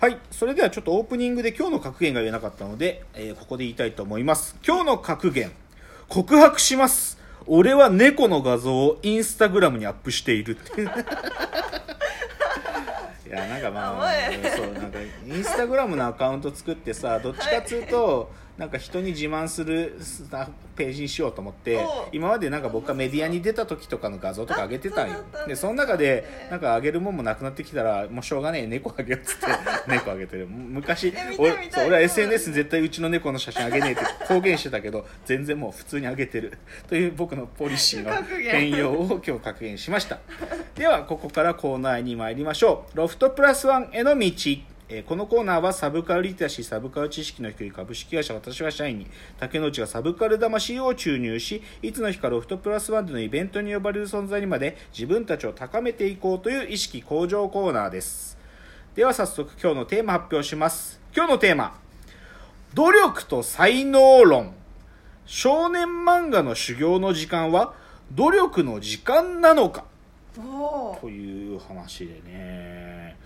はいそれではちょっとオープニングで今日の格言が言えなかったので、えーここで言いたいと思います。今日の格言告白します。俺は猫の画像をインスタグラムにアップしている。っ ていやなんかまあそうなんかインスタグラムのアカウント作ってさどっちかっつうと、なんか人に自慢するさページにしようと思って今までなんか僕がメディアに出た時とかの画像とか上げてたんよ。でその中でなんか上げるもんもなくなってきたらもうしょうがねえ猫あげようっつって 猫あげてる。昔俺俺は SNS に絶対うちの猫の写真あげねえって 公言してたけど全然もう普通にあげてる。という僕のポリシーの変容を今日確認しました。ではここからコーナーに参りましょう。ロフトプラスワンへの道えーこのコーナーはサブカルリテラシーサブカル知識の低い株式会社私は社員に竹之内がサブカル魂を注入しいつの日かロフトプラスワンでのイベントに呼ばれる存在にまで自分たちを高めていこうという意識向上コーナーです。では早速今日のテーマ発表します。今日のテーマ。努力と才能論少年漫画の修行の時間は努力の時間なのか？という話でね、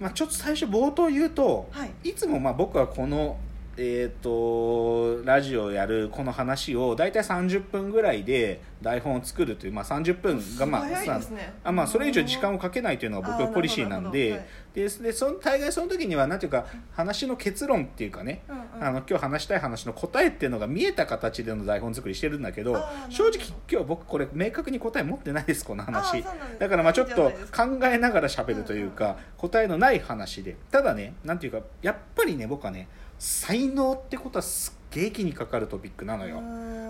まあ、ちょっと最初冒頭言うと、はい。いつもまあ僕はこのえー、とラジオをやるこの話を大体30分ぐらいで台本を作るという、まあ、30分がまあね。あまあ、それ以上時間をかけないというのが僕のポリシーなんであーなるほど。なるででその大概その時にはなんていうか話の結論っていうかね、うんうん。あの今日話したい話の答えっていうのが見えた形での台本作りしてるんだけど正直今日僕これ明確に答え持ってないですこのあ話だからまあちょっと考えながら喋るというか、答えのない話で。ただねなんていうかやっぱりね僕はね才能ってことはすっげえ気にかかるトピックなのよ。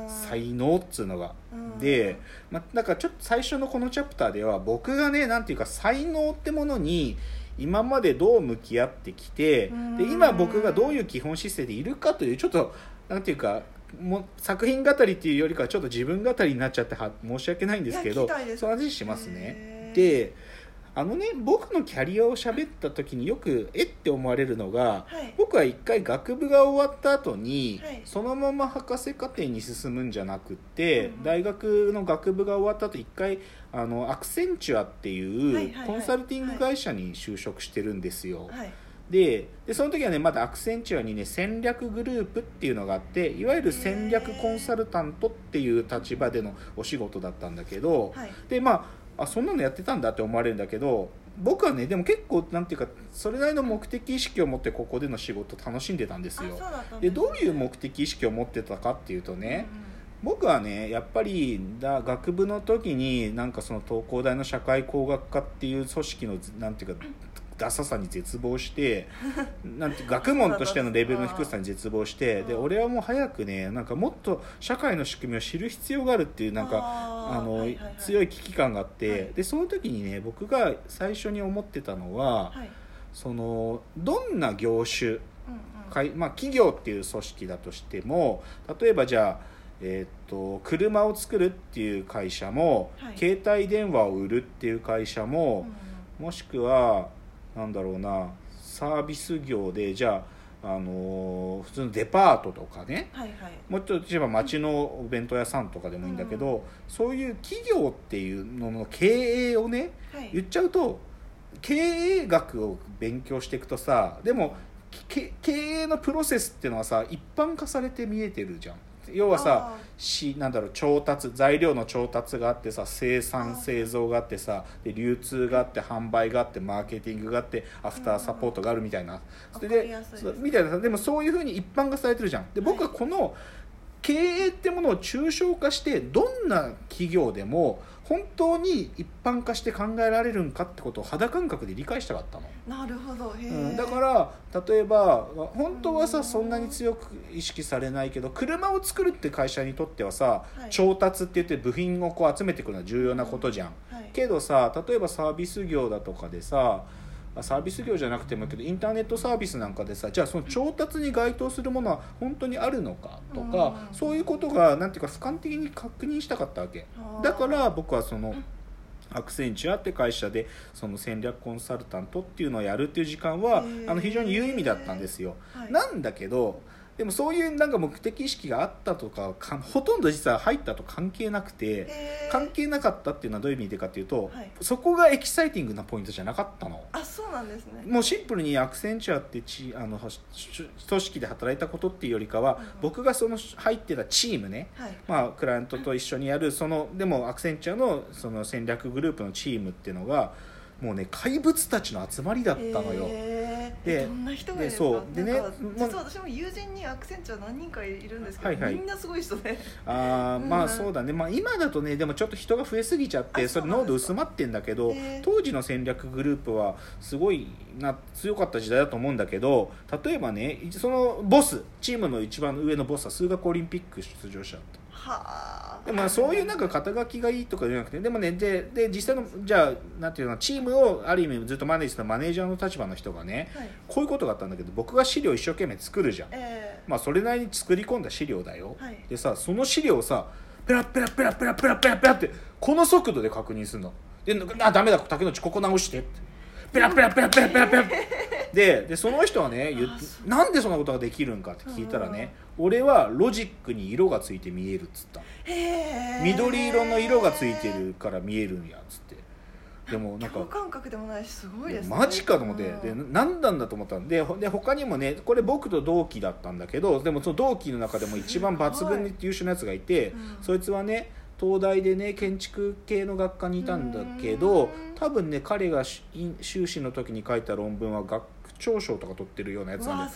才能っつうのが。うん。で、まあ、だからちょっと最初のこのチャプターでは僕がねなんていうか才能ってものに今までどう向き合ってきてうん。で今僕がどういう基本姿勢でいるかというちょっとなんていうかもう作品語りっていうよりかはちょっと自分語りになっちゃっては申し訳ないんですけどいや聞きたいです。その話しますね。であのね僕のキャリアを喋った時によくえっ？て思われるのがはい。僕は一回学部が終わった後に、はい。そのまま博士課程に進むんじゃなくって、うん大学の学部が終わった後一回あのアクセンチュアってはいいうコンサルティング会社に就職してるんですよ、はい。ででその時はねまだアクセンチュアにね戦略グループっていうのがあっていわゆる戦略コンサルタントっていう立場でのお仕事だったんだけど、はい。でまああそんなのやってたんだって思われるんだけど僕はねでも結構なんていうかそれなりの目的意識を持ってここでの仕事楽しんでたんですよ。でどういう目的意識を持ってたかっていうとね、僕はねやっぱりだ学部の時になんかその東工大の社会工学科っていう組織のなんていうかダサさに絶望して なんて学問としてのレベルの低さに絶望してでうん俺はもう早くねなんかもっと社会の仕組みを知る必要があるっていうなんかあの、強い危機感があって、はい。でその時にね僕が最初に思ってたのは、はい。そのどんな業種まあ、企業っていう組織だとしても例えばじゃあ、えー、と車を作るっていう会社も、はい。携帯電話を売るっていう会社も、もしくはなんだろうなサービス業でじゃあ、あのー普通のデパートとかね。はいはい。もうちょっと言えば町のお弁当屋さんとかでもいいんだけど、そういう企業っていうのの経営をねはい。言っちゃうと経営学を勉強していくとさでもけ経営のプロセスっていうのはさ一般化されて見えてるじゃん要はさあしなんだろう調達材料の調達があってさ生あ産ー。製造があってさで流通があって販売があってマーケティングがあってアフターサポートがあるみたいな、それわかりやすいでみたいなでもそういうふうに一般化されてるじゃん。で僕はこの経営ってものを抽象化してどんな企業でも本当に一般化して考えられるんかってことを肌感覚で理解したかったの。なるほど。へうん、ーだから例えば本当はさそんなに強く意識されないけど車を作るって会社にとってはさ、はい。調達って言って部品をこう集めてくるのは重要なことじゃん、はい。けどさ例えばサービス業だとかでさあサービス業じゃなくてもいいけどインターネットサービスなんかでさじゃあその調達に該当するものは本当にあるのかとか、うん。そういうことがなんていうか俯瞰的に確認したかったわけ。だから僕はそのアクセンチュアって会社でその戦略コンサルタントっていうのをやるっていう時間はあの非常に有意味だったんですよ、はい。なんだけどでもそういうなんか目的意識があったとかかほとんど実は入ったと関係なくて関係なかったっていうのはどういう意味でかっていうと、はい。そこがエキサイティングなポイントじゃなかったの。あそうなんですね。もうシンプルにアクセンチュアってちあのし組織で働いたことっていうよりかは、うん。僕がその入ってたチームねはい。まあ、クライアントと一緒にやるそのでもアクセンチュアのその戦略グループのチームっていうのがもうね怪物たちの集まりだったのよ、へーでどんな人がですでかそうでね実は私も友人にアクセンチュア何人かいるんですけど、はいはい。みんなすごい人で。あーうん。まあそうだね、まあ、今だとねでもちょっと人が増えすぎちゃってあそれ濃度薄まってんだけどへー。当時の戦略グループはすごいな強かった時代だと思うんだけど例えばねそのボスチームの一番上のボスは数学オリンピック出場者だったはあ。でもまあそういうなんか肩書きがいいとかじゃなくてでもねでで実際のじゃあなんていうのチームをある意味ずっとマネージたマネージャーの立場の人がねはい。こういうことがあったんだけど僕が資料一生懸命作るじゃん。えまあそれなりに作り込んだ資料だよ、はい。でさその資料をさペラペラペラペラペラペラペラってこの速度で確認するのであダメだ竹野内ここ直してってペラペラペラペラペラペラででその人はねなんでそんなことができるんかって聞いたらね俺はロジックに色がついて見えるっつった緑色の色がついてるから見えるんやっつって。でもなんか共感覚でもないしすごいですね。マジかと思ってうん。で何なんだと思ったんでほで他にもねこれ僕と同期だったんだけどでもその同期の中でも一番抜群に優秀なやつがいて、うん。そいつはね東大でね建築系の学科にいたんだけどうん。多分ね彼がし修士の時に書いた論文は学長賞とか取ってるようなやつうなんで。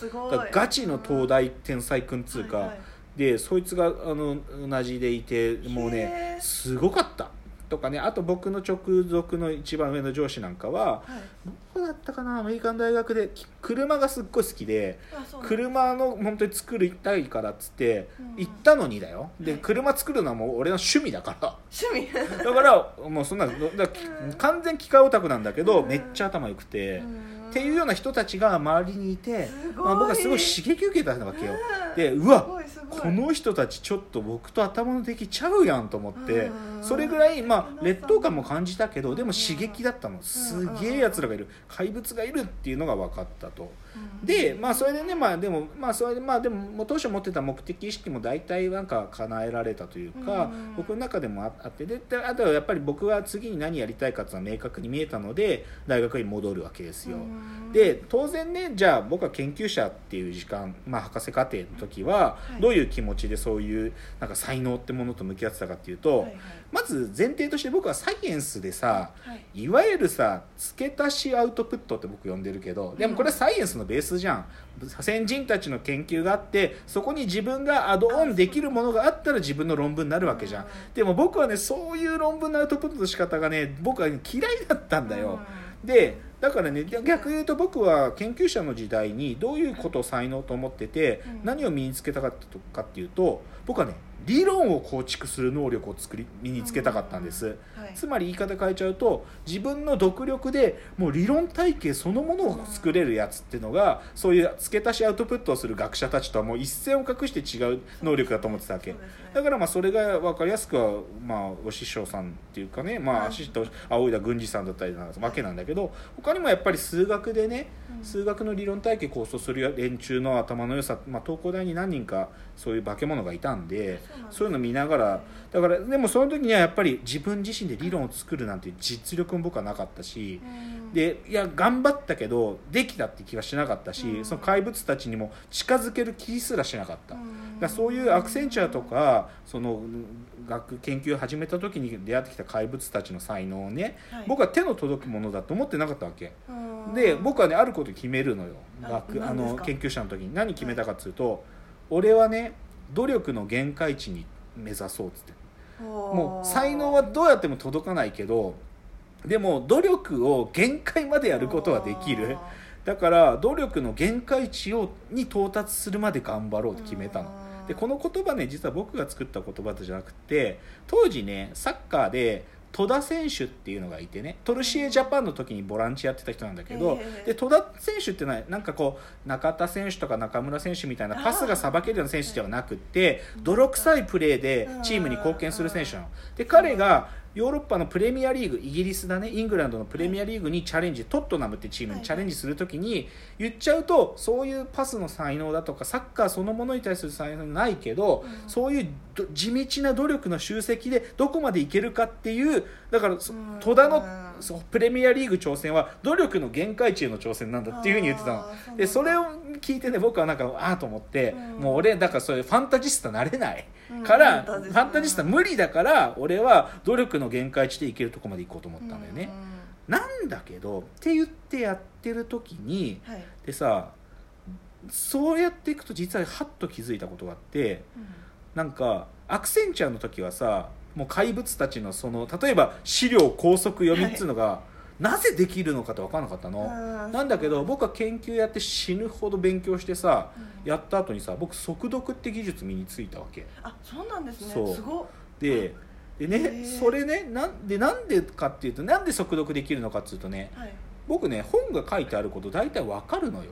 ガチの東大天才くんつうか、はいはい。でそいつがあの同じでいてもうねすごかった。とかねあと僕の直属の一番上の上司なんかははい。どこだったかなアメリカン大学でき車がすっごい好きで車の本当に作りたいからっつってうん。行ったのにだよ。ではい。車作るのはもう俺の趣味だから。趣味？だからもうそんな完全機械オタクなんだけどうん。めっちゃ頭良くて。うんっていうような人たちが周りにいてまあ僕はすごい刺激受けたわけよ。うん。でうわこの人たちちょっと僕と頭の出来ちゃうやんと思ってうん。それぐらいまあうん劣等感も感じたけどでも刺激だったの。すげえやつらがいる。怪物がいるっていうのが分かったと。うんでまあそれでねまあでもまあそれでまあでも当初持ってた目的意識も大体なんか叶えられたというかうん。僕の中でもああってでであとはやっぱり僕は次に何やりたいかっていうのは明確に見えたので大学に戻るわけですよ。うん。で当然ねじゃあ僕は研究者っていう時間、まあ、博士課程の時ははい。どういう気持ちでそういうなんか才能ってものと向き合ってたかっていうと、はいはい。まず前提として僕はサイエンスでさはい。いわゆるさ付け足しアウトプットって僕呼んでるけどでもこれはサイエンスのベースじゃん。先人たちの研究があってそこに自分がアドオンできるものがあったら自分の論文になるわけじゃん。うん。でも僕はねそういう論文のアウトプットの仕方がね僕は嫌いだったんだよ、うでだからね逆に言うと僕は研究者の時代にどういうことを才能と思ってて、うん。何を身につけたかったかっていうと僕はね理論を構築する能力を作り身につけたかったんです、はい。つまり言い方変えちゃうと自分の独力でもう理論体系そのものを作れるやつっていうのがそういう付け足しアウトプットをする学者たちとはもう一線を画して違う能力だと思ってたわけ。ね。だからまあそれが分かりやすくは、まあ、お師匠さんっていうかね、まあ、うんアシスト青井田郡司さんだったりなわけなんだけど他にもやっぱり数学でねうん。数学の理論体系構想する連中の頭の良さ、まあ、東工大に何人かそういう化け物がいたんでそういうの見ながらだからでもその時にはやっぱり自分自身で理論を作るなんていう実力も僕はなかったし。うん。でいや頑張ったけどできたって気はしなかったし、うん。その怪物たちにも近づける気すらしなかった、うん。だそういうアクセンチュアとかその学研究を始めた時に出会ってきた怪物たちの才能をね、はい。僕は手の届くものだと思ってなかったわけ、うん。で僕はねあること決めるのよ。あ学あの研究者の時に。何決めたかっつうと、俺はね努力の限界値に目指そうっつって。もう才能はどうやっても届かないけどでも努力を限界までやることはできる。だから努力の限界値をに到達するまで頑張ろうって決めたの。でこの言葉ね実は僕が作った言葉じゃなくて当時ねサッカーで戸田選手っていうのがいてねトルシエジャパンの時にボランチやってた人なんだけどで戸田選手ってのはなんかこう中田選手とか中村選手みたいなパスがさばけるような選手ではなくって泥臭いプレーでチームに貢献する選手なの。で彼がヨーロッパのプレミアリーグイギリスだね。イングランドのプレミアリーグにチャレンジ、トットナムってチームにチャレンジするときに言っちゃうとそういうパスの才能だとかサッカーそのものに対する才能ないけど、うん。そういうど地道な努力の集積でどこまでいけるかっていうだからそうん。戸田のプレミアリーグ挑戦は努力の限界値への挑戦なんだっていうふうに言ってたの。でそれを聞いてね僕はなんかああと思って、うん。もう俺だからそういうファンタジスタなれない。うんから、ファンタジスファンタジスタ無理だから俺は努力の限界値でいけるとこまで行こうと思ったんだよね、なんだけどって言ってやってる時にうんはい。でさそうやっていくと実はハッと気づいたことがあってなんかアクセンチャーの時はさもう怪物たちのその例えば資料高速読みっつうのが、なぜできるのかって分からなかったの、う。んなんだけど僕は研究やって死ぬほど勉強してさうん。やった後にさ僕速読って技術身についたわけ。あそうなんですね。すごっ。ででねそれねなんでなんでかっていうとなんで速読できるのかっていうとねはい。僕ね本が書いてあること大体わかるのよ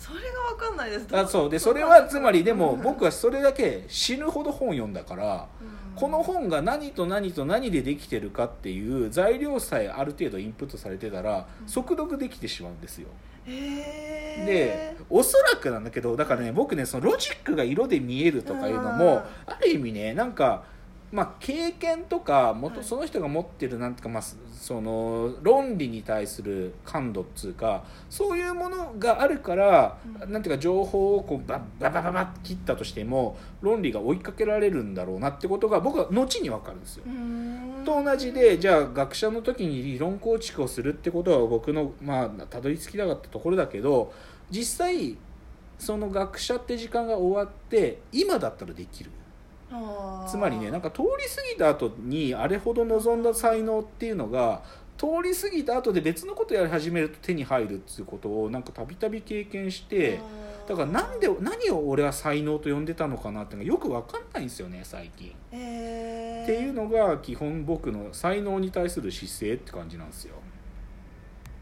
それがわかんないです。あそう。でそれはつまりでもうん。僕はそれだけ死ぬほど本読んだからうんこの本が何と何と何でできてるかっていう材料さえある程度インプットされてたらうん。速読できてしまうんですよ。へでーおそらくなんだけどだからね僕ねそのロジックが色で見えるとかいうのもうん。ある意味ねなんかまあ経験とかその人が持ってるなんていうかまあその論理に対する感度っつうかそういうものがあるからうん。なんていうか情報をこうバッババババッ切ったとしても論理が追いかけられるんだろうなってことが僕は後に分かるんですよ。と同じでじゃあ学者の時に理論構築をするってことは僕のまあたどり着きたかったところだけど実際その学者って時間が終わって今だったらできるつまりねなんか通り過ぎた後にあれほど望んだ才能っていうのが通り過ぎた後で別のことやり始めると手に入るっていうことをなんかたびたび経験してだからなんで何を俺は才能と呼んでたのかなっていうのがよく分かんないんですよね最近。っていうのが基本僕の才能に対する姿勢って感じなんですよ。う